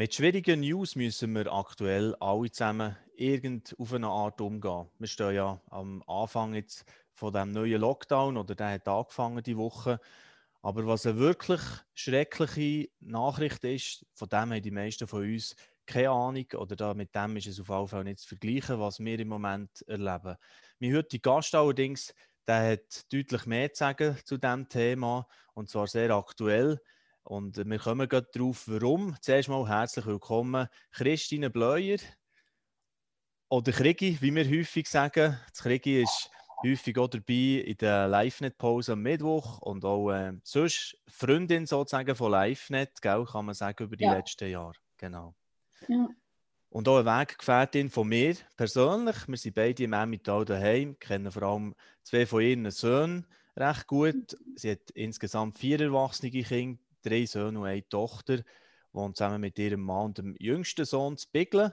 Mit schwierigen News müssen wir aktuell alle zusammen irgend auf eine Art umgehen. Wir stehen ja am Anfang jetzt von dem neuen Lockdown oder der hat angefangen die Woche. Aber was eine wirklich schreckliche Nachricht ist, von dem haben die meisten von uns keine Ahnung oder mit dem ist es auf jeden Fall nicht zu vergleichen, was wir im Moment erleben. Mein heutiger Gast allerdings, der hat deutlich mehr zu sagen zu diesem Thema und zwar sehr aktuell. Und wir kommen gerade darauf, warum. Zuerst mal herzlich willkommen, Christine Bleuer oder Krigi, wie wir häufig sagen. Das Krigi ist häufig auch dabei in der LiveNet-Pause am Mittwoch und auch äh, sonst Freundin sozusagen von LiveNet, gell, kann man sagen, über die ja. letzten Jahre. Genau. Ja. Und auch eine Weggefährtin von mir persönlich. Wir sind beide im Emmental daheim, kennen vor allem zwei von ihren Söhnen recht gut. Sie hat insgesamt vier erwachsene Kinder, drei Söhne und eine Tochter, wohnt zusammen mit ihrem Mann und dem jüngsten Sohn zu Biglen.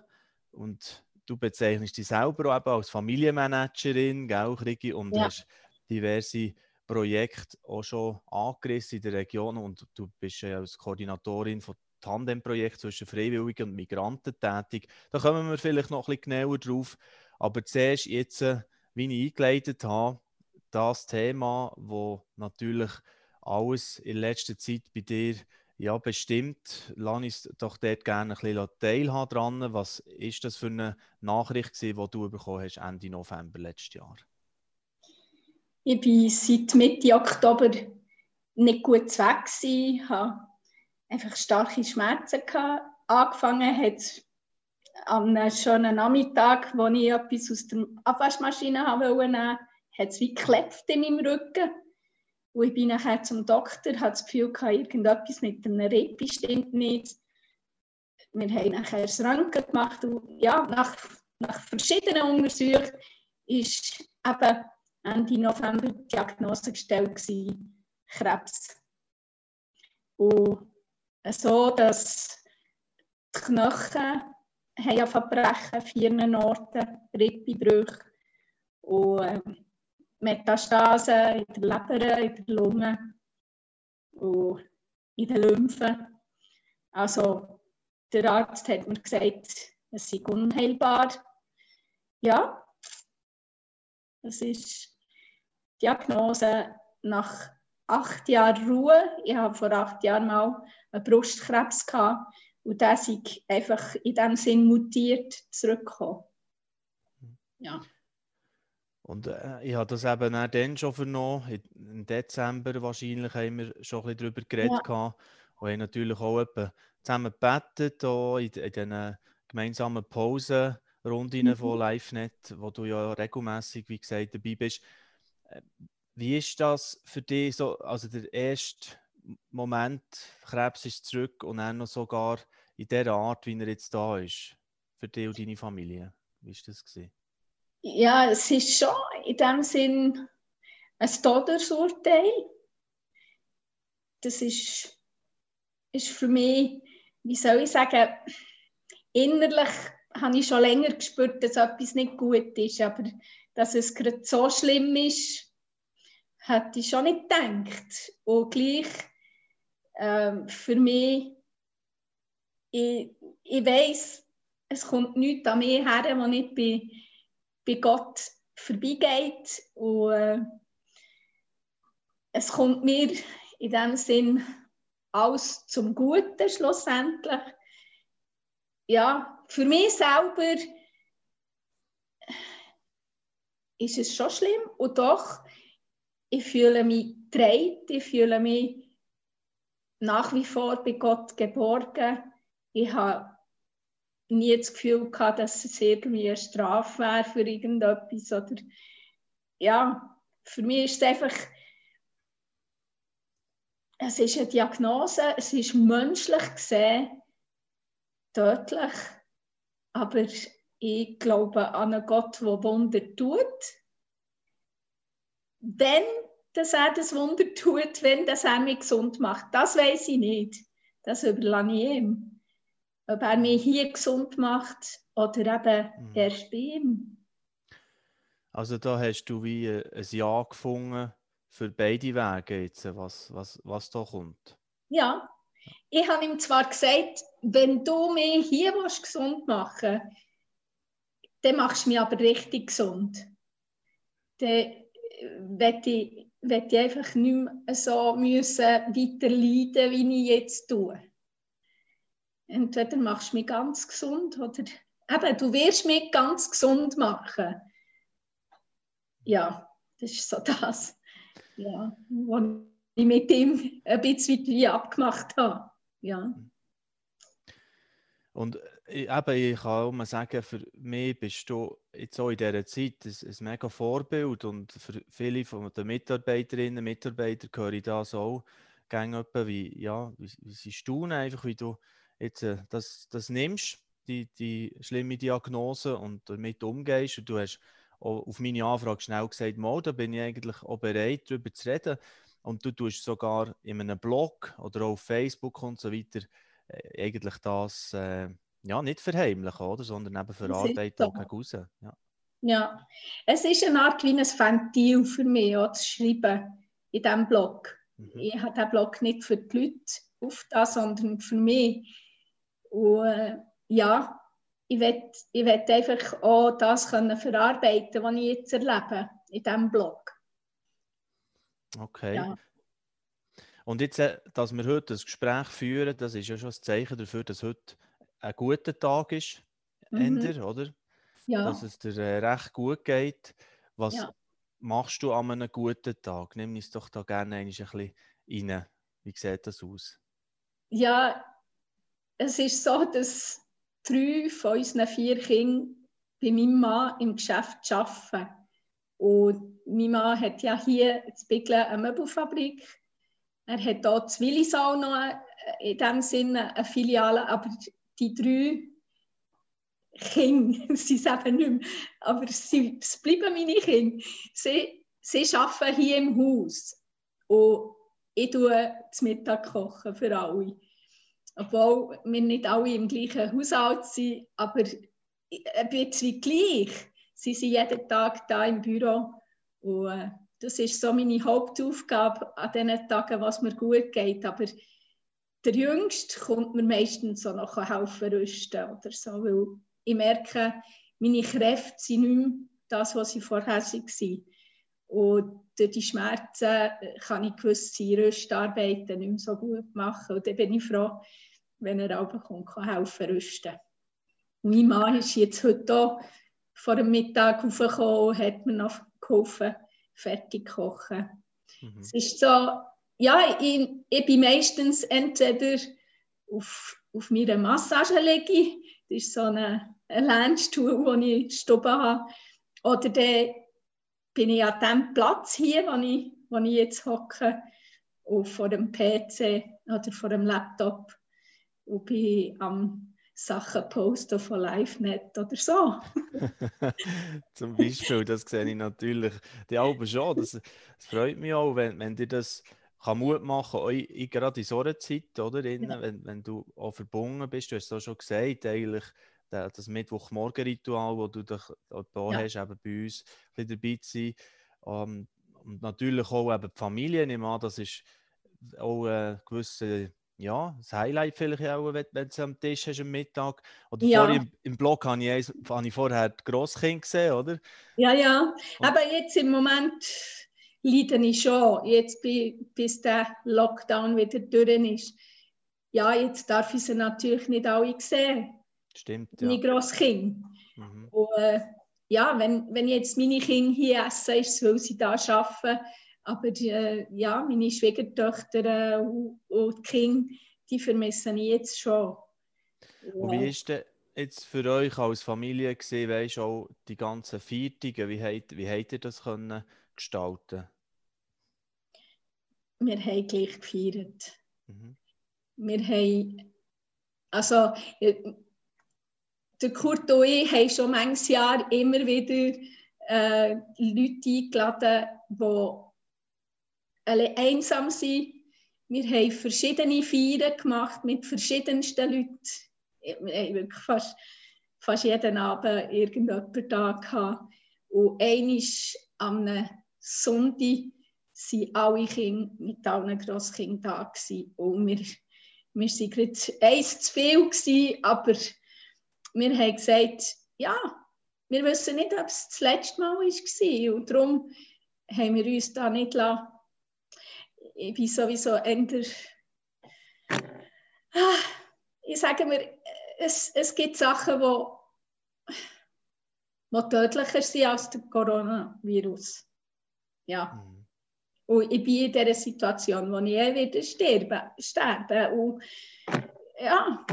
Und du bezeichnest dich selber auch als Familienmanagerin, gell, und ja. hast diverse Projekte auch schon angerissen in der Region und du bist ja als Koordinatorin von Tandemprojekt zwischen Freiwilligen und Migranten tätig. Da kommen wir vielleicht noch ein bisschen genauer drauf. Aber zuerst jetzt, wie ich eingeleitet habe, das Thema, wo natürlich alles in letzter Zeit bei dir ja, bestimmt. Lass uns doch dort gerne ein bisschen teilhaben dran. Was ist das für eine Nachricht, die du bekommen hast Ende November letztes Jahr? Ich war seit Mitte Oktober nicht gut weg. Ich hatte einfach starke Schmerzen. Angefangen hat es an einem schönen Nachmittag, wo ich etwas aus der Abwaschmaschine nehmen wollte, hat es wie geklebt in meinem Rücken. Und ich bin nachher zum Doktor, hatte das Gefühl, gehabt, irgendetwas mit einem Ripp stimmt nicht. Wir haben nachher das Röntgen gemacht und ja, nach, nach verschiedenen Untersuchungen ist eben Ende November die Diagnose gestellt gewesen, Krebs. Und so, dass die Knochen haben verbrechen, vier Orten, Rippenbrüche und ähm, Metastasen in der Leber, in der Lunge und in den Lymphen. Also der Arzt hat mir gesagt, es sei unheilbar. Ja, das ist die Diagnose nach acht Jahren Ruhe. Ich habe vor acht Jahren mal einen Brustkrebs gehabt und der ist einfach in dem Sinn mutiert zurückgekommen. Ja. Und äh, ich habe das eben auch dann schon vernommen. Im Dezember wahrscheinlich haben wir schon ein bisschen darüber geredet. Ja. Und haben natürlich auch zusammen gebetet, auch in, in diesen gemeinsamen Pausenrunden mhm. von LiveNet, wo du ja regelmäßig, wie gesagt, dabei bist. Äh, wie ist das für dich so, also der erste Moment, Krebs ist zurück und dann noch sogar in der Art, wie er jetzt da ist, für dich und deine Familie? Wie war das? Gewesen? Ja, es ist schon in dem Sinn ein Todesurteil. Das ist, ist für mich, wie soll ich sagen, innerlich habe ich schon länger gespürt, dass etwas nicht gut ist, aber dass es gerade so schlimm ist, hätte ich schon nicht gedacht. Und gleich ähm, für mich, ich, ich weiß, es kommt nichts an mir her, wo ich bei bei Gott vorbeigeht. Und äh, es kommt mir in dem Sinn alles zum Guten schlussendlich. Ja, für mich selber ist es schon schlimm und doch, ich fühle mich dreit, ich fühle mich nach wie vor bei Gott geborgen. Ich habe nie das Gefühl gehabt, dass es irgendwie eine Strafe wäre für irgendetwas. Oder, ja, für mich ist es einfach, es ist eine Diagnose, es ist menschlich gesehen tödlich, aber ich glaube an einen Gott, der Wunder tut. Wenn dass er das Wunder tut, wenn das er mich gesund macht, das weiß ich nicht. Das überlasse ich ihm ob er mich hier gesund macht oder eben mhm. erst bei ihm. Also da hast du wie ein Ja gefunden für beide Wege jetzt, was, was, was da kommt. Ja, Ich habe ihm zwar gesagt, wenn du mich hier gesund machen willst, dann machst du mich aber richtig gesund. Dann werde ich, ich einfach nicht mehr so müssen weiter leiden, wie ich jetzt tue. Entweder machst du mich ganz gesund oder eben, du wirst mich ganz gesund machen. Ja, das ist so das, ja, was ich mit ihm ein bisschen wie abgemacht habe. Ja. Und äh, eben, ich kann auch mal sagen, für mich bist du jetzt auch in dieser Zeit ein, ein mega Vorbild und für viele von den Mitarbeiterinnen und Mitarbeitern höre ich das auch gerne wie, ja, wie, wie sie staunen, einfach wie du jetzt äh, das, das nimmst, die, die schlimme Diagnose und damit umgehst und du hast auf meine Anfrage schnell gesagt, mal, da bin ich eigentlich auch bereit, darüber zu reden und du tust sogar in einem Blog oder auch auf Facebook und so weiter äh, eigentlich das äh, ja, nicht verheimlichen, oder? sondern eben verarbeiten gegen raus. Ja. ja, es ist eine Art wie ein Ventil für mich, auch zu schreiben in diesem Blog. Mhm. Ich habe diesen Blog nicht für die Leute auf das, sondern für mich. Und ja, ich will, ich will einfach auch das können verarbeiten, was ich jetzt erlebe in diesem Blog. Okay. Ja. Und jetzt, äh, dass wir heute das Gespräch führen, das ist ja schon ein Zeichen dafür, dass heute ein guter Tag ist, mhm. Ender, oder? Ja. Dass es dir äh, recht gut geht. Was ja. machst du an einem guten Tag? Nimm uns doch da gerne ein bisschen rein. Wie sieht das aus? Ja, es ist so, dass drei von unseren vier Kindern bei meinem Mann im Geschäft arbeiten. Und mein Mann hat ja hier in Biglen eine Möbelfabrik er hat hier in Willisau noch äh, in dem Sinne eine Filiale, aber die drei Kinder, sie sind eben nicht mehr, aber sie, es bleiben meine Kinder. Sie, sie arbeiten hier im Haus und ich koche zum Mittag für alle. Obwohl wir nicht alle im gleichen Haushalt sind, aber ein bisschen gleich. Sie sind jeden Tag da im Büro und äh, das ist so meine Hauptaufgabe an diesen Tagen, was mir gut geht. Aber der Jüngste kommt mir meistens so noch helfen rüsten oder so, weil ich merke, meine Kräfte sind nicht mehr das, was sie vorher waren. Und durch die Schmerzen kann ich gewisse Rüstarbeiten nicht mehr so gut machen. Und dann bin ich froh, wenn er auch kommt, kann helfen rüsten. Mein Mann ist jetzt heute auch vor dem Mittag aufgekommen und hat mir noch geholfen, fertig kochen. Mhm. Es ist so, ja, ich, ich bin meistens entweder auf, auf meiner Massage liege, das ist so ein Lernstuhl, wo ich Stube habe, oder dann bin ich an dem Platz hier, wo ich, wo ich jetzt hocke, vor dem PC oder vor dem Laptop und bin am Sachen posten von LiveNet oder so. Zum Beispiel, das sehe ich natürlich. Die Alben schon. Das, das, freut mich auch, wenn, wenn dir das kann Mut machen kann, gerade in so einer Zeit, oder? Innen, ja. wenn, wenn du auch verbunden bist. Du hast es auch schon gesagt, eigentlich das Mittwochmorgen-Ritual, das du da, da ja. hast, eben bei uns ein dabei zu sein. Um, ähm, und natürlich auch eben die Familie, ich meine, das ist auch eine gewisse ja, das Highlight vielleicht auch, wenn, wenn du am Tisch hast am Mittag. Oder ja. vorher im, im Blog habe ich, habe ich vorher die Grosskind gesehen, oder? Ja, ja. Aber jetzt im Moment leide ich schon. Jetzt, bis der Lockdown wieder durch ist. Ja, jetzt darf ich sie natürlich nicht alle sehen. Stimmt, ja. Meine Grosskind. Mhm. Und, äh, ja, wenn, wenn jetzt meine Kinder hier essen, ist es, weil sie da arbeiten aber äh, ja, meine Schwiegertöchter äh, und, und die Kinder, die vermissen ich jetzt schon. Und wie ist denn jetzt für euch als Familie gesehen, weißt auch die ganzen Feiertage, wie habt, wie habt ihr das können gestalten? Wir haben gleich gefeiert. Mhm. Wir haben, also äh, der Kurt und ich haben schon manches Jahr immer wieder äh, Leute eingeladen, die alle einsam sind. Wir haben verschiedene Feiern gemacht mit verschiedensten Leuten. Wir haben wirklich fast, fast jeden Abend irgendjemand da gehabt. Und einmal am Sonntag waren alle Kinder mit allen Grosskindern da. Gewesen. Und wir, wir waren gerade eins zu viel, gewesen, aber wir haben gesagt, ja, wir wissen nicht, ob es das letzte Mal war. Und darum haben wir uns da nicht lassen. Ich bin sowieso eher. Ah, ich sage mir, es, es gibt Sachen, die, die tödlicher sind als der Coronavirus. Ja. Mhm. Und ich bin in dieser Situation, wo ich eh wieder sterben, sterben. Und ja,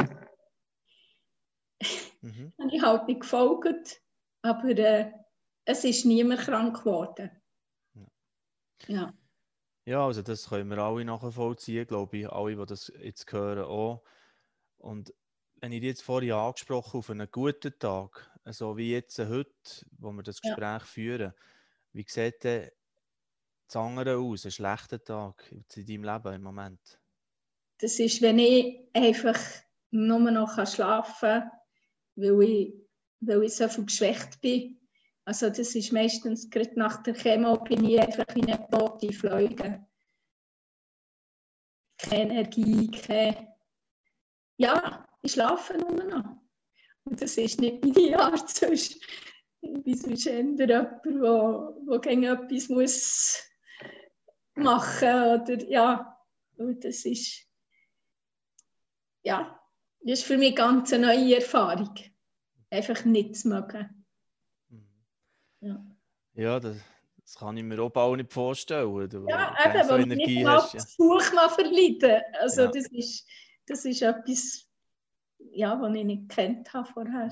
mhm. habe ich halt nicht gefolgt. Aber äh, es ist niemand krank geworden. Ja. ja. also das können wir alle nachvollziehen, glaube ich. Alle, die das jetzt hören, auch. Und wenn ich jetzt vorhin angesprochen auf einen guten Tag, so wie jetzt heute, wo wir das Gespräch ja. führen, wie sieht denn das andere aus, ein schlechter Tag in deinem Leben im Moment? Das ist, wenn ich einfach nur noch schlafen kann, weil ich weil ich so viel geschwächt bin. Also das ist meistens, gerade nach der Chemo bin ich einfach in eine tote Fleuge. Keine Energie, keine... Ja, ich schlafe nur noch. Und das ist nicht meine Art, sonst bin sonst eher jemand, der gegen etwas muss machen muss. Oder, ja, und das ist... Ja, das ist für mich ganz eine neue Erfahrung einfach nicht zu mögen. Mhm. Ja, ja das, das, kann ich mir auch bald nicht vorstellen. Du ja, eben, so Energie nicht hast, ja. das Buch mal verleiden. Also ja. das, ist, das ist etwas, ja, was ich nicht kennt habe vorher.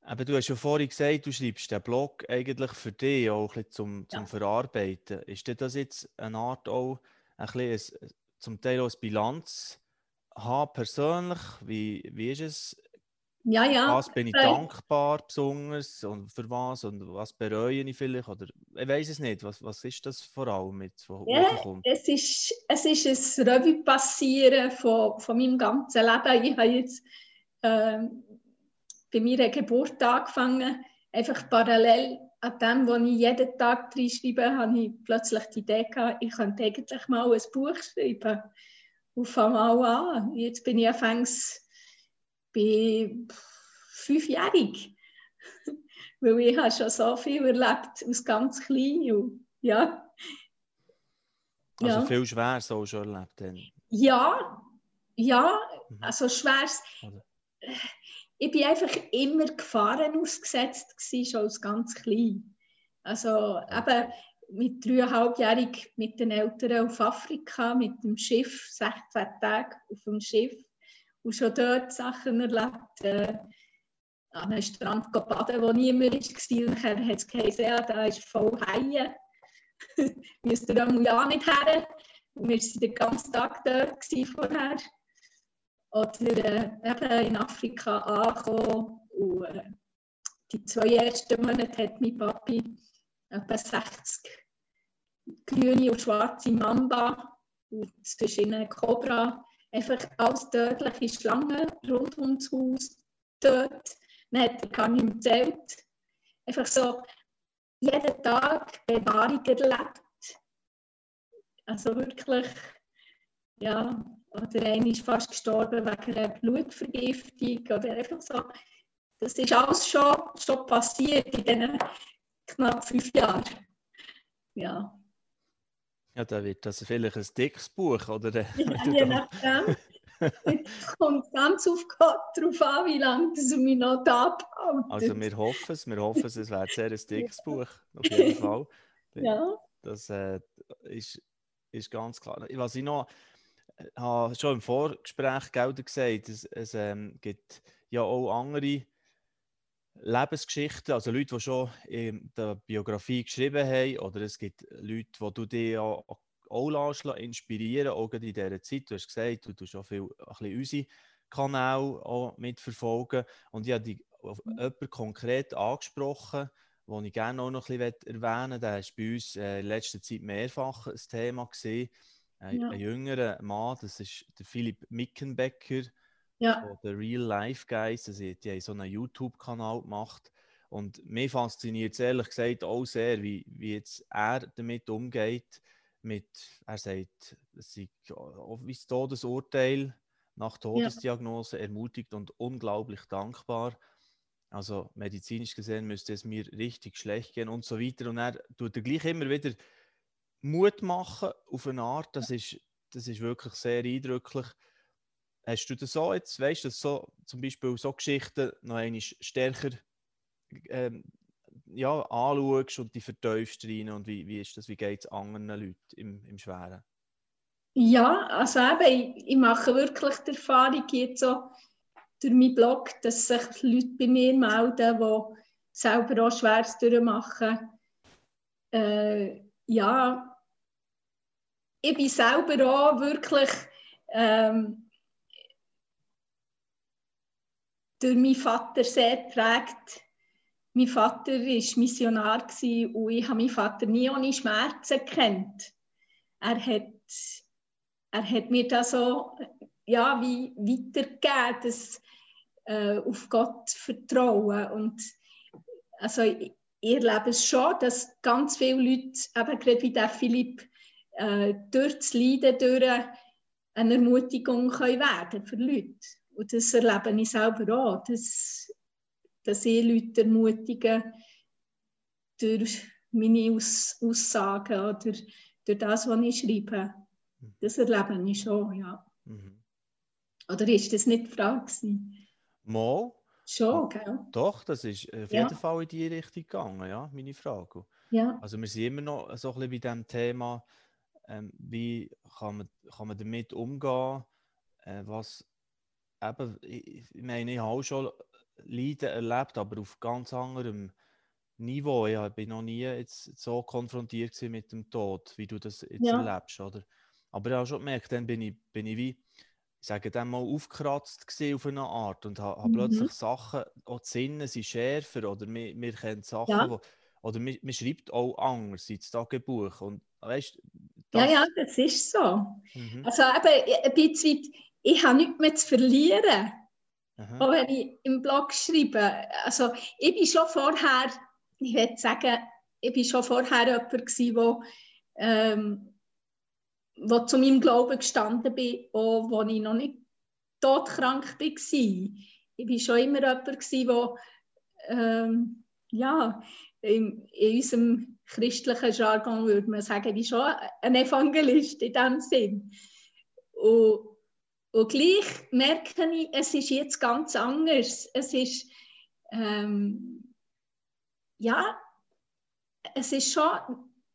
Aber mhm. du hast ja vorhin gesagt, du schreibst den Blog eigentlich für dich auch ein zum, zum ja. Verarbeiten. Ist das jetzt eine Art auch ein bisschen ein, zum Teil auch eine Bilanz haben persönlich? Wie, wie ist es ja, ja. Was bin ich dankbar besonders und für was und was bereue ich vielleicht? Oder ich weiß es nicht. Was, was ist das vor allem mit? Ja, es ist, es ist ein Revue passieren von, von meinem ganzen Leben. Ich habe jetzt äh, bei meiner Geburt angefangen, einfach parallel an dem, was ich jeden Tag drin schreibe, habe ich plötzlich die Idee gehabt, ich könnte eigentlich mal ein Buch schreiben. Und fange mal an. Jetzt bin ich anfangs bin fünfjährig. Weil ich habe schon so viel erlebt aus ganz klein. Und, ja. Also ja. viel Schweres auch schon erlebt? Dann. Ja, ja, mhm. also Schweres. Ich bin einfach immer Gefahren ausgesetzt, gewesen, schon als ganz klein. Also eben mit dreieinhalbjährig mit den Eltern auf Afrika, mit dem Schiff, 16 Tage auf dem Schiff und schon dort Sachen erlebt. Äh, an einem Strand baden, wo niemand war. Nachher hat es geheißen, ja, da ist voll Haie. Müsst ihr ja nicht her. Und wir waren den ganzen Tag dort vorher. Oder äh, eben in Afrika angekommen. Und, äh, die zwei ersten Monate hat mein Papi etwa 60 grüne und schwarze Mamba und zwischen Cobra einfach als tödliche Schlangen rund ums Haus dort. Dann hat gar nicht mehr erzählt. Einfach so jeden Tag Bewahrung erlebt. Also wirklich, ja, oder einer ist fast gestorben wegen einer Blutvergiftung oder einfach so. Das ist alles schon, schon passiert in diesen knapp fünf Jahren. Ja. Ja, da wird das vielleicht ein dickes Buch, oder? Ja, je nachdem. Es kommt ganz auf Gott darauf an, wie lange das mich noch da abhaltet. Also wir hoffen es, wir hoffen es, es wäre sehr ein dickes Buch, auf jeden Fall. ja. Das äh, ist, ist ganz klar. Was ich noch äh, habe schon im Vorgespräch Gelder gesagt, es, es ähm, gibt ja auch andere Lebensgeschichten, also Leute, die schon in der Biografie geschrieben haben, oder es gibt Leute, die du dir auch, auch inspirieren auch in dieser Zeit. Du hast gesagt, du tust auch viel ein bisschen unsere Kanäle auch mitverfolgen. Und ich habe dich auf mhm. jemanden konkret angesprochen, den ich gerne auch noch ein bisschen erwähnen möchte. Der war bei uns äh, in letzter Zeit mehrfach ein Thema. Gewesen. Ein, ja. ein jüngerer Mann, das ist der Philipp Mickenbecker ja. der Real Life Guys. Also die haben so einen YouTube-Kanal gemacht. Und mir fasziniert es ehrlich gesagt auch sehr, wie, wie jetzt er damit umgeht, mit, er sagt, es sei wie das Todesurteil nach Todesdiagnose ja. ermutigt und unglaublich dankbar. Also medizinisch gesehen müsste es mir richtig schlecht gehen und so weiter. Und er tut er gleich immer wieder Mut machen auf eine Art, das ist, das ist wirklich sehr eindrücklich. Hast du das so jetzt, weißt du, so zum Beispiel so Geschichten noch einmal stärker ähm, ja, anschaust und die vertiefst rein und wie, wie ist das, wie geht es anderen Leuten im, im Schweren? Ja, also eben, ich, ich mache wirklich die Erfahrung jetzt so durch meinen Blog, dass sich Leute bei mir melden, die selber auch Schweres durchmachen. Äh, ja, ich bin selber auch wirklich ähm, durch meinen Vater sehr geprägt. Mein Vater war Missionar und ich habe meinen Vater nie ohne Schmerzen kennt. Er hat, er hat mir das so ja, wie weitergegeben, das äh, auf Gott vertrauen. Und also ich, ich erlebe es schon, dass ganz viele Leute, eben gerade wie der Philipp, äh, durch das Leiden durch eine Ermutigung können werden für Leute. Und das erlebe ich selber auch, dass, dass ich Leute ermutige durch meine Aus Aussagen oder durch das, was ich schreibe. Das erlebe ich schon, ja. Mhm. Oder ist das nicht die Frage? Mal. Schon, gell? Doch, das ist auf jeden ja. Fall in die Richtung gegangen, ja, meine Frage. Ja. Also wir sind immer noch so ein bisschen bei dem Thema, ähm, wie kann man, kann man damit umgehen, äh, was eben, ich, ich meine, ich habe auch schon Leiden erlebt, aber auf ganz anderem Niveau. Ich bin noch nie jetzt so konfrontiert mit dem Tod, wie du das jetzt ja. erlebst, oder? Aber ich habe schon gemerkt, dann bin ich, bin ich wie ich sage dann mal, aufgekratzt auf eine Art und habe, habe mhm. plötzlich Sachen, auch die Sinne sind schärfer oder wir, wir kennen Sachen, ja. wo, oder man, man schreibt auch anders ins Tagebuch und weißt, Ja, ja, das ist so. Mhm. Also eben, ein bisschen, ich habe nichts mehr zu verlieren, Aha. auch wenn ich im Blog schreibe. Also ich bin schon vorher, ich würde sagen, ich bin schon vorher jemand gewesen, der ähm, wo zu meinem Glauben gestanden bin, auch als ich noch nicht todkrank war. Ich war schon immer jemand, der ähm, ja, in, in, unserem christlichen Jargon würde man sagen, wie schon ein Evangelist in diesem Sinn. Und, und gleich merke ich, es ist jetzt ganz anders. Es ist, ähm, ja, es ist schon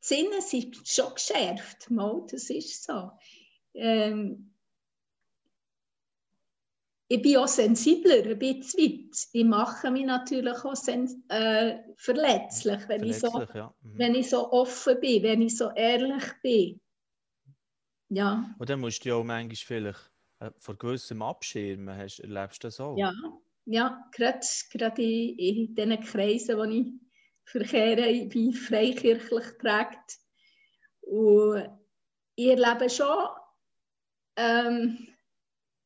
die Sinne sind schon geschärft. Mal, das ist so. Ähm, ich bin auch sensibler, ein bisschen Ich mache mich natürlich auch äh, verletzlich, wenn, verletzlich, ich so, ja. mhm. wenn ich so offen bin, wenn ich so ehrlich bin. Ja. Und dann musst du ja auch manchmal vielleicht vor gewissem abschirmen. Hast, erlebst du das auch? Ja, ja gerade, gerade in, in diesen Kreisen, wo ich verkehren. Ich bin freikirchlich geprägt. Und ich erlebe schon ähm,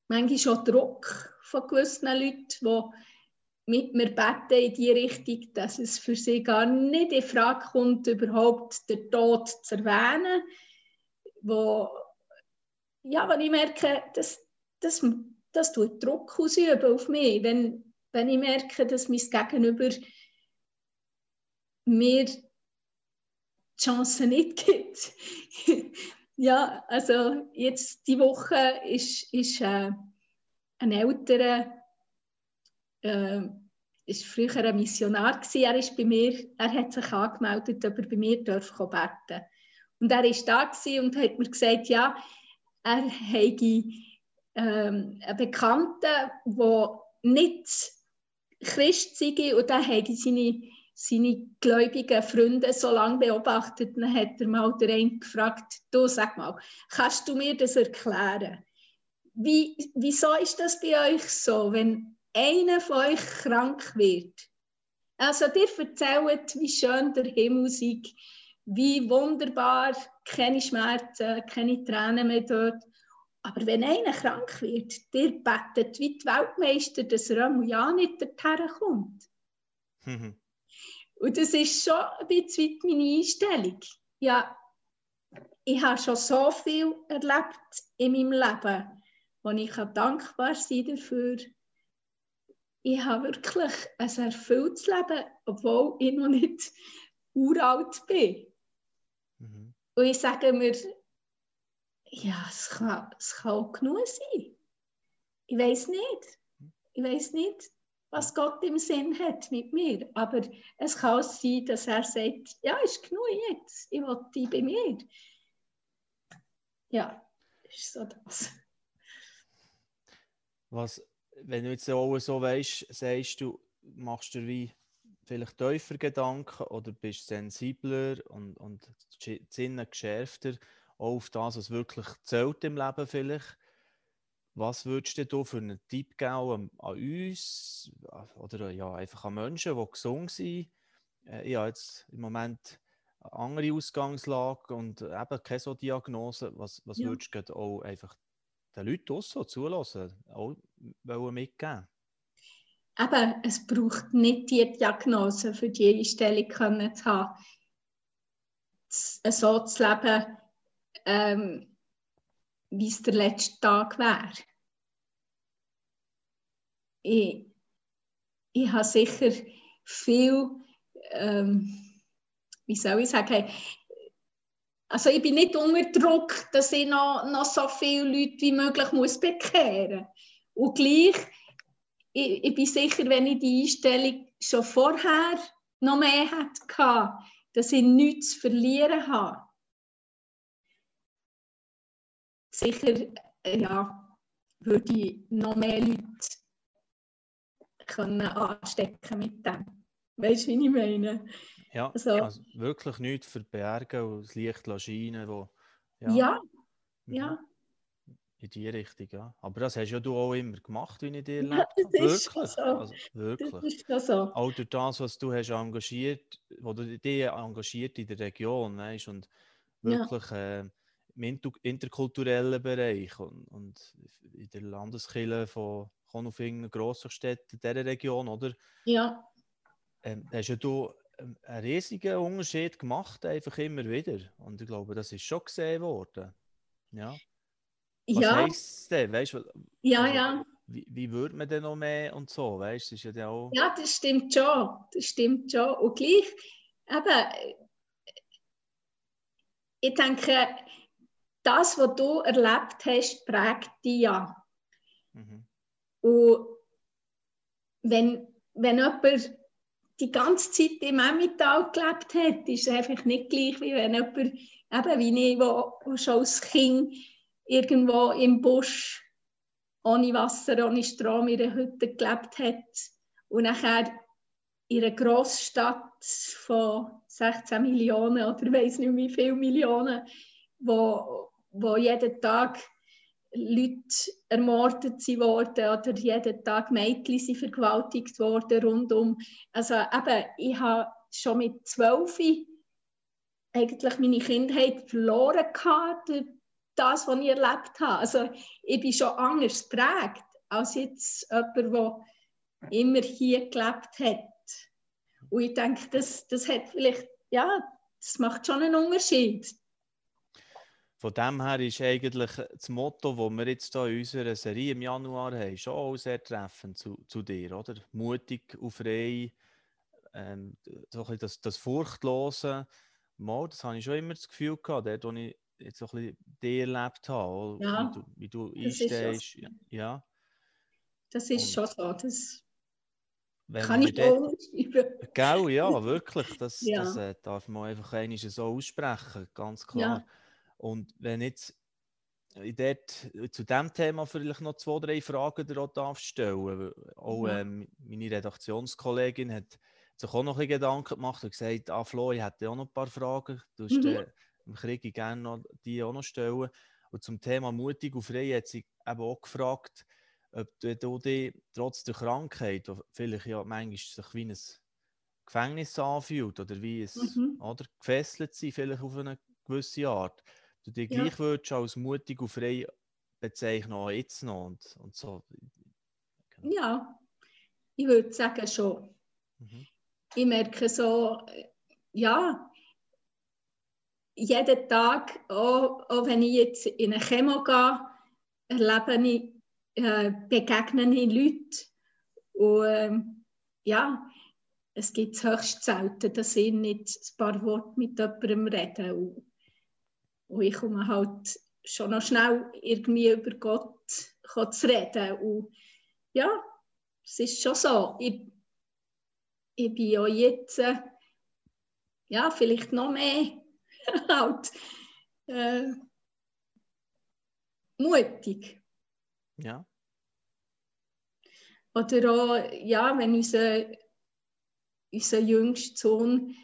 manchmal schon Druck von gewissen Leuten, die mit mir beten in die Richtung, dass es für sie gar nicht in Frage kommt, überhaupt den Tod zu erwähnen. Wo, ja, wenn ich merke, dass das, das tut Druck ausüben auf mich, wenn, wenn ich merke, dass mein Gegenüber mir die Chance nicht gibt. ja, also jetzt die Woche ist, ist äh, ein älterer, äh, ist früher ein Missionar gewesen. Er ist bei mir, er hat sich angemeldet, ob er bei mir darf beten. Und er ist da und hat mir gesagt, ja, er hätte ähm, einen Bekannten, der nicht Christ sei und er hätte seine seine gläubigen Freunde so lange beobachtet, dann hat er mal der einen gefragt, du sag mal, kannst du mir das erklären? Wie, wieso ist das bei euch so, wenn einer von euch krank wird? Also dir erzählt, wie schön der Himmel ist, wie wunderbar, keine Schmerzen, keine Tränen mehr dort. Aber wenn einer krank wird, der betet wie die Weltmeister, dass er ja nicht dorthin kommt. Und das ist schon ein bisschen meine Einstellung. Ja, ich habe schon so viel erlebt in meinem Leben, wo ich dankbar sein dafür. Ich habe wirklich ein erfülltes Leben, obwohl ich noch nicht uralt bin. Und ich sage mir, ja, es kann, es kann auch genug sein. Ich weiß nicht. Ich weiß nicht, was Gott im Sinn hat mit mir. Aber es kann auch sein, dass er sagt, ja, ist genug jetzt. Ich will die bei mir. Ja, ist so das. Was, wenn du jetzt auch so weißt, sagst du, machst du wie vielleicht tiefer Gedanken oder bist sensibler und, und die Sinne geschärfter auf das, was wirklich zählt im Leben vielleicht. Was würdest du für einen Tipp geben an uns oder ja, einfach an Menschen, die gesund sind? Äh, ich habe jetzt im Moment eine andere Ausgangslage und eben keine so Diagnose. Was, was ja. würdest du auch einfach den Leuten auch zulassen, auch mitgeben? Eben, es braucht nicht die Diagnose, für die Einstellung können zu haben. So zu leben, ähm, wie es der letzte Tag wäre. Ich, ich habe sicher viel, ähm, wie soll ich sagen, also ich bin nicht unter Druck, dass ich noch, noch so viele Leute wie möglich muss bekehren muss. Und gleich, ich, ich bin sicher, wenn ich die Einstellung schon vorher noch mehr hatte, dass ich nichts zu verlieren habe, sicher äh, ja, würde ich noch mehr Leute können anstecken mit dem. Weißt du, wie ich meine? Ja, also, also wirklich nichts verbergen und das Licht scheinen. Wo, ja, ja. Mhm. ja. In die Richtung, ja. Aber das hast ja du auch immer gemacht, wie ich dir erlebt ja, das Ist wirklich. So. Also, wirklich. Das ist so. Auch durch das, was du hast engagiert, wo du dich engagiert in der Region, weißt, und wirklich ja. äh, im interkulturellen Bereich und, und in der Landeskirche von Konufingen, Grossstadt, in dieser Region, oder? Ja. Ähm, hast ja du ähm, einen riesigen Unterschied gemacht, einfach immer wieder. Und ich glaube, das ist schon gesehen worden. Ja. Was ja. heisst denn? Weißt, ja, also, ja. Wie, wie würde man denn noch mehr und so? Weißt, das ist ja, auch... ja, das stimmt schon. Das stimmt schon. Und gleich, eben, ich denke, das, was du erlebt hast, prägt dich ja. Mhm. Und wenn, wenn jemand die ganze Zeit im Emmental gelebt hat, ist es einfach nicht gleich, wie wenn jemand, eben wie ich, wo, wo schon als Kind irgendwo im Busch ohne Wasser, ohne Strom in einer Hütte gelebt hat und nachher in einer Großstadt von 16 Millionen oder weiß nicht wie viele Millionen, wo, wo jeden Tag Leute ermordet worden oder jeden Tag Mädchen sind vergewaltigt worden rundum. Also eben, ich habe schon mit zwölf eigentlich meine Kindheit verloren gehabt, das, was ich erlebt habe. Also ich bin schon anders geprägt als jetzt jemand, der immer hier gelebt hat. Und ich denke, das, das hat vielleicht, ja, das macht schon einen Unterschied. Von dem her ist eigentlich das Motto, das wir jetzt hier in unserer Serie im Januar haben, schon auch sehr treffend zu, zu dir, oder? Mutig und frei, ähm, so das, das Furchtlose. Mal, das habe ich schon immer das Gefühl gehabt, dort, wo ich jetzt so ein bisschen dich erlebt habe, ja, wie du, wie du einstehst. Ja. Das ist schon so. Das kann ich auch schreiben. Gell, ja, wirklich. Das, ja. das äh, darf man einfach einmal so aussprechen, ganz klar. Ja. Und wenn jetzt dort zu diesem Thema vielleicht noch zwei, drei Fragen darf stellen Auch ähm, meine Redaktionskollegin hat sich auch noch ein Gedanken gemacht und gesagt, ah Flo, ich hätte auch noch ein paar Fragen. Du hast mhm. Dem Krieg gerne noch die auch noch stellen. Und zum Thema mutig und frei hat sie eben auch gefragt, ob du, dich trotz der Krankheit, vielleicht ja manchmal sich wie ein Gefängnis anfühlt oder wie es mhm. oder gefesselt sind, vielleicht auf eine gewisse Art, du dich ja. gleich würdest als mutig und frei bezeichnen, auch jetzt noch und, und so. Genau. Ja, ich würde sagen schon. Mhm. Ich merke so, ja, jeden Tag, auch, auch wenn ich jetzt in eine Chemo gehe, erlebe ich, äh, begegne ich Leute. Und ähm, ja, es gibt höchst selten, dass ich nicht ein paar Worte mit jemandem rede. Und, und ich komme halt schon noch schnell irgendwie über Gott zu reden. Und ja, es ist schon so. Ich, ich bin ja jetzt, äh, ja, vielleicht noch mehr halt, äh, mutig. Ja. Oder auch, ja, wenn unser, unser jüngster Sohn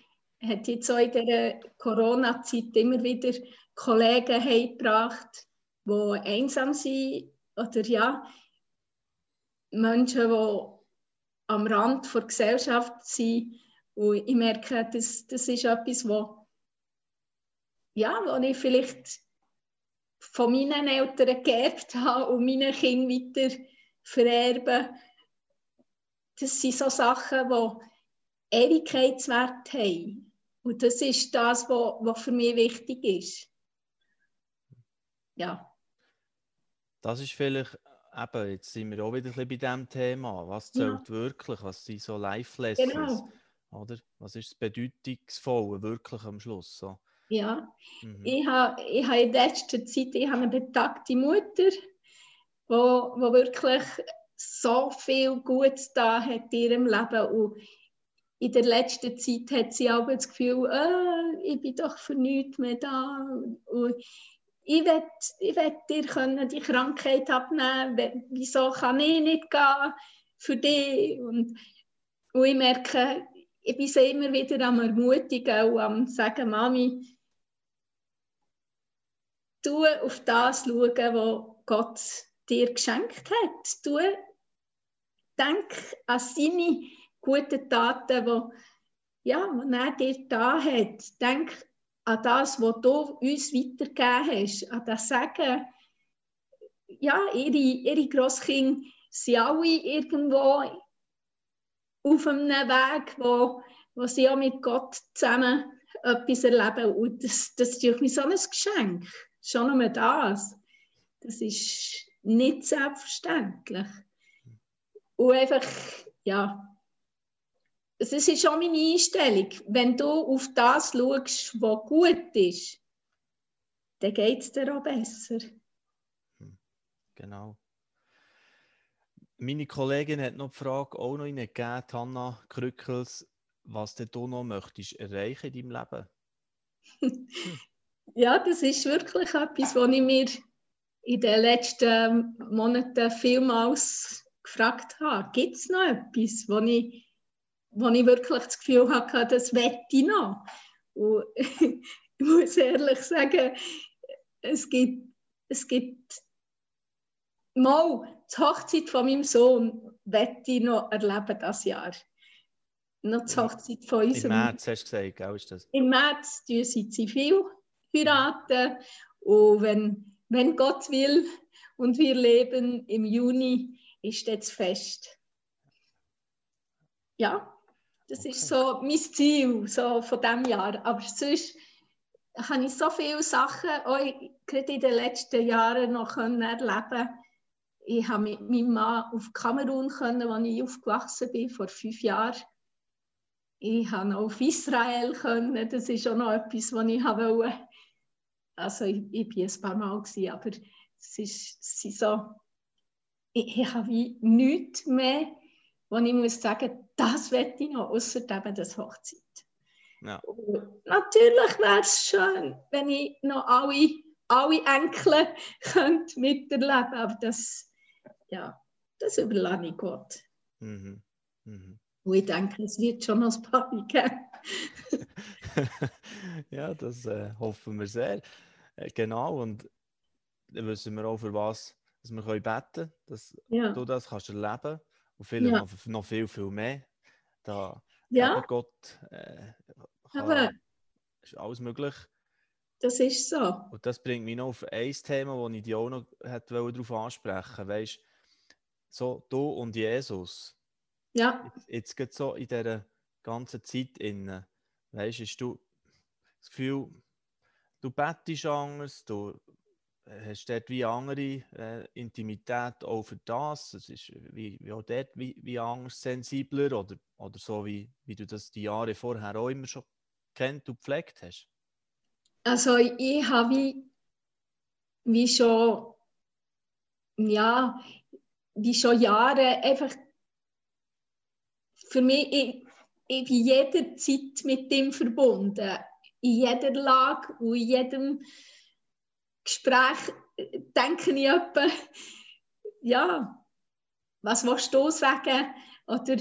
hat jetzt auch in der Corona-Zeit immer wieder Kollegen heimgebracht, die einsam sind oder ja, Menschen, die am Rand der Gesellschaft sind. Und ich merke, das, das ist etwas, wo, ja, wo ich vielleicht von meinen Eltern geerbt habe und meinen Kindern weiter vererben. Das sind so Sachen, die Ewigkeitswert haben. Und das ist das, was für mich wichtig ist. Ja. Das ist vielleicht eben, jetzt sind wir auch wieder ein bisschen bei diesem Thema. Was zählt ja. wirklich? Was sind so Life-Lessons? Genau. Oder? Was ist das Bedeutungsvolle wirklich am Schluss? So? Ja, mhm. ich habe ich ha in letzter Zeit ich eine betagte Mutter, wo, wo wirklich so viel Gutes da hat in ihrem Leben und in der letzten Zeit hat sie auch das Gefühl, äh, ich bin doch für nichts mehr da und ich will, ich will dir können die Krankheit abnehmen, wieso kann ich nicht gehen für dich? Und, und ich merke, ich bin sie immer wieder am Ermutigen und am sagen, Mami, du auf das schauen, was Gott dir geschenkt hat. Du denk an seine guten Taten, die, ja, die er dir da hat. Denk an das, was du uns weitergegeben hast, an das Sagen. Ja, ihre, ihre Grosskinder sind alle irgendwo auf einem Weg, wo, wo sie auch mit Gott zusammen etwas erleben. Und das, das ist für mich so ein Geschenk. Schon nur das. Das ist nicht selbstverständlich. Und einfach, ja, es ist schon meine Einstellung. Wenn du auf das schaust, was gut ist, dann geht es dir auch besser. Hm, genau. Meine Kollegin hat noch die Frage auch noch gegeben, Hanna Krückels, was du noch möchtest erreichen in deinem Leben? ja, das ist wirklich etwas, was ich mir in den letzten Monaten vielmals gefragt habe. Gibt es noch etwas, was ich wo ich wirklich das Gefühl hatte, das wette ich noch. Und ich muss ehrlich sagen, es gibt, es gibt mal die Hochzeit von meinem Sohn wette ich noch erleben das Jahr. Noch die Hochzeit von unserem... Im März hast du gesagt, gell, ist das? Im März tun sie zivil heiraten und wenn, wenn Gott will und wir leben im Juni, ist das Fest. Ja, das okay. ist so mein Ziel so von diesem Jahr. Aber sonst habe ich so viele Sachen auch gerade in den letzten Jahren noch erleben Ich habe mit meinem Mann auf Kamerun, können, wo ich aufgewachsen bin, vor fünf Jahren. Ich habe auf Israel können. Das ist auch noch etwas, was ich wollte. Also ich, ich bin ein paar Mal gewesen, aber es ist, es ist so, ich, ich habe wie nichts mehr wo ich muss sagen, das wette ich noch, außer eben das Hochzeit. Ja. natürlich wäre es schön, wenn ich noch alle, alle Enkel könnte miterleben aber das, ja, das überlasse ich Gott. Mhm. Mhm. Und ich denke, es wird schon noch ein paar geben. ja, das äh, hoffen wir sehr. Äh, genau, und dann wissen wir auch, für was dass wir beten können, dass ja. du das kannst erleben kannst. Und viele ja. noch, noch, viel, viel mehr. Da ja. Gott äh, kann, ist alles möglich. Das ist so. Und das bringt mich noch auf ein Thema, das ich dich auch noch hätte darauf ansprechen wollte. so du und Jesus. Ja. Jetzt, geht so in dieser ganzen Zeit innen. Weißt du, hast du das Gefühl, du bettest anders, du hast dort wie andere äh, Intimität auch für das. Es ist wie, wie auch dort wie, wie anders sensibler oder, oder so, wie, wie du das die Jahre vorher auch immer schon kennt und gepflegt hast? Also ich habe wie, wie schon ja, wie schon Jahre einfach für mich ich, ich bin jederzeit mit dem verbunden. In jeder Lage und in jedem Gespräch denke ich etwa, ja, was willst du sagen? Oder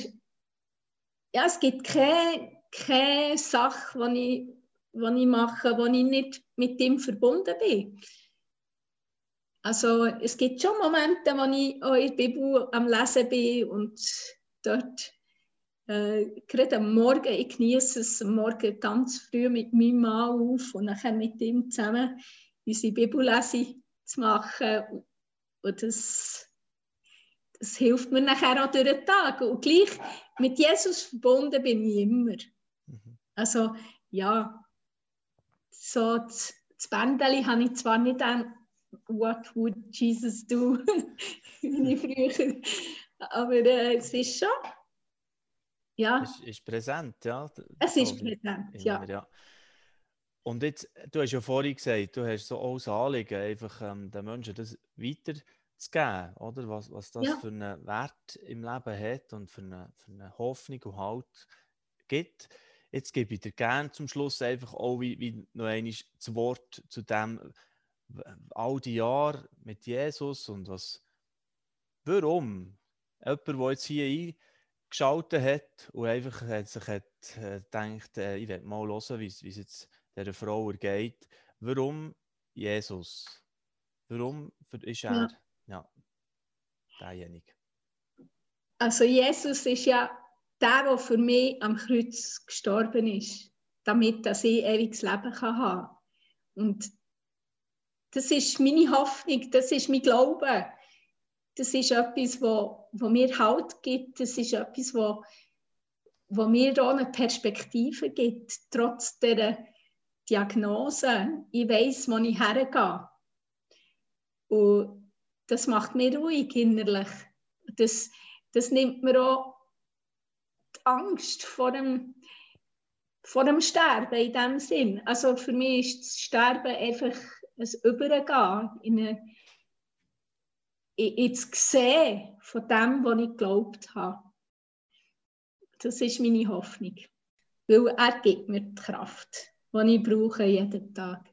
ja, es gibt keine, keine Sache, die ich, die ich mache, wo ich nicht mit ihm verbunden bin. Also es gibt schon Momente, wo ich auch in der Bibel am Lesen bin und dort äh, gerade am Morgen, ich genieße es am Morgen ganz früh mit meinem Mann auf und dann mit ihm zusammen unsere Bibellese zu machen. Und das, das hilft mir nachher auch durch den Tag. Und gleich mit Jesus verbunden bin ich immer. Mhm. Also ja, so das, das Bändeli habe ich zwar nicht an What would Jesus do? wie ich früher. Aber äh, es ist schon. Ja. Es ist präsent, ja. Es ist präsent, ja. ja. Und jetzt, du hast ja vorhin gesagt, du hast so auch das Anliegen, einfach ähm, den Menschen das weiterzugeben, oder? Was, was das ja. für einen Wert im Leben hat und für eine, für eine Hoffnung und Halt gibt. Jetzt gebe ich dir gerne zum Schluss einfach auch wie, wie noch einmal das Wort zu dem, all die Jahre mit Jesus und was, warum jemand, der jetzt hier eingeschaltet hat und einfach hat sich hat, äh, gedacht, äh, ich werde mal hören, wie es jetzt dieser Frau ergeht, warum Jesus? Warum ist er ja. ja derjenige? Also Jesus ist ja der, der für mich am Kreuz gestorben ist, damit dass ich ewiges Leben kann haben Und das ist meine Hoffnung, das ist mein Glaube. Das ist etwas, wo, wo mir Halt gibt. Das ist etwas, wo, wo mir auch eine Perspektive gibt, trotz der Diagnose. Ich weiß, wo ich hergehe. Und das macht mich ruhig innerlich. Das, das nimmt mir auch die Angst vor dem, vor dem Sterben in dem Sinn. Also für mich ist das Sterben einfach ein Übergehen in, eine, in, ins Sehen von dem, was ich geglaubt habe. Das ist meine Hoffnung. Weil er gibt mir die Kraft, die ich brauche jeden Tag.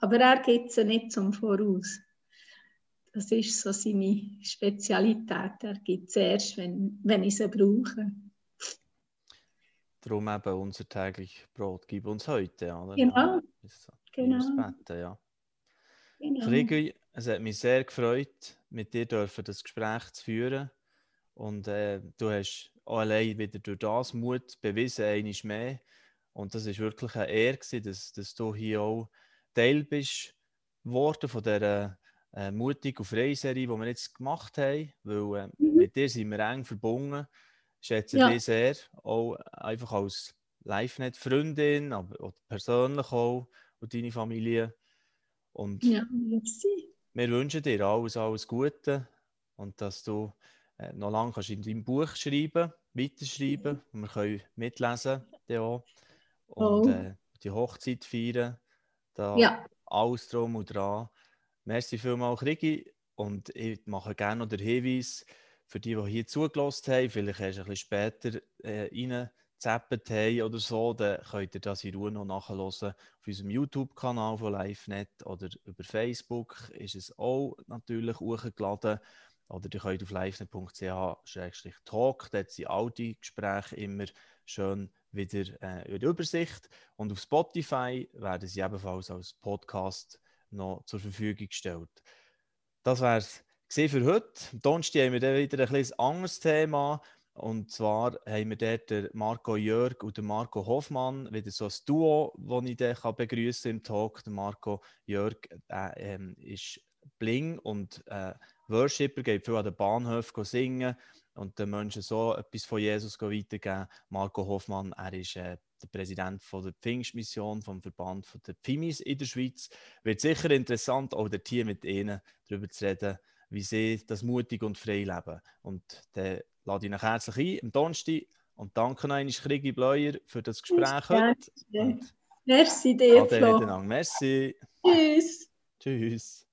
Aber er gibt sie nicht zum Voraus. Das ist so seine Spezialität. Er gibt sie erst, wenn, wenn ich sie brauche. Darum eben unser täglich Brot, gib uns heute. Oder? Genau. genau. Beten, ja. Genau. Es hat mich sehr gefreut, mit dir dürfen das Gespräch zu führen. Und äh, du hast allein wieder durch das Mut bewiesen, einmal mehr. Und das ist wirklich eine Ehre, dass, dass du hier auch Teil bist geworden von dieser äh, Mutig- und Freiserie, die wir jetzt gemacht haben. Weil äh, mhm. mit dir sind wir eng verbunden. Schätze ja. dich sehr, auch einfach als Live-Net-Freundin, aber persönlich auch und deine Familie. Und ja, wir wünschen dir alles, alles Gute und dass du äh, noch lange kannst in deinem Buch schreiben, weiterschreiben und wir können mitlesen auch, und oh. äh, die Hochzeit feiern. Da ja. alles drum und dran. Merci vielmals, Rigi. Und ich mache gerne noch den Hinweis für die, die hier zugelassen haben. Vielleicht du ein bisschen später äh, rein gezappt haben oder so, dann könnt ihr das in Ruhe noch nachhören auf unserem YouTube-Kanal von LiveNet oder über Facebook ist es auch natürlich hochgeladen. Oder ihr könnt auf livenet.ch-talk, dort sind all die Gespräche immer schön wieder äh, in der Übersicht. Und auf Spotify werden sie ebenfalls als Podcast noch zur Verfügung gestellt. Das wäre es für heute. Donnerstag haben wir dann wieder ein anderes Thema. Und zwar haben wir dort den Marco Jörg und den Marco Hoffmann, wieder so ein Duo, das ich dann begrüßen im Talk. Der Marco Jörg äh, äh, ist Bling und äh, Worshipper, geht viel an den Bahnhöfen singen und den Menschen so etwas von Jesus weitergeben. Marco Hoffmann, er ist äh, der Präsident von der Pfingstmission, vom Verband von der Pfimis in der Schweiz. Wird sicher interessant, auch der Team mit ihnen darüber zu reden, wie sie das mutig und frei leben. Und dann lade ich euch herzlich ein, am Donnerstag. Und danke noch einmal, Krigi Bleuer, für das Gespräch heute. Merci dir, Flo. Merci. Tschüss. Tschüss.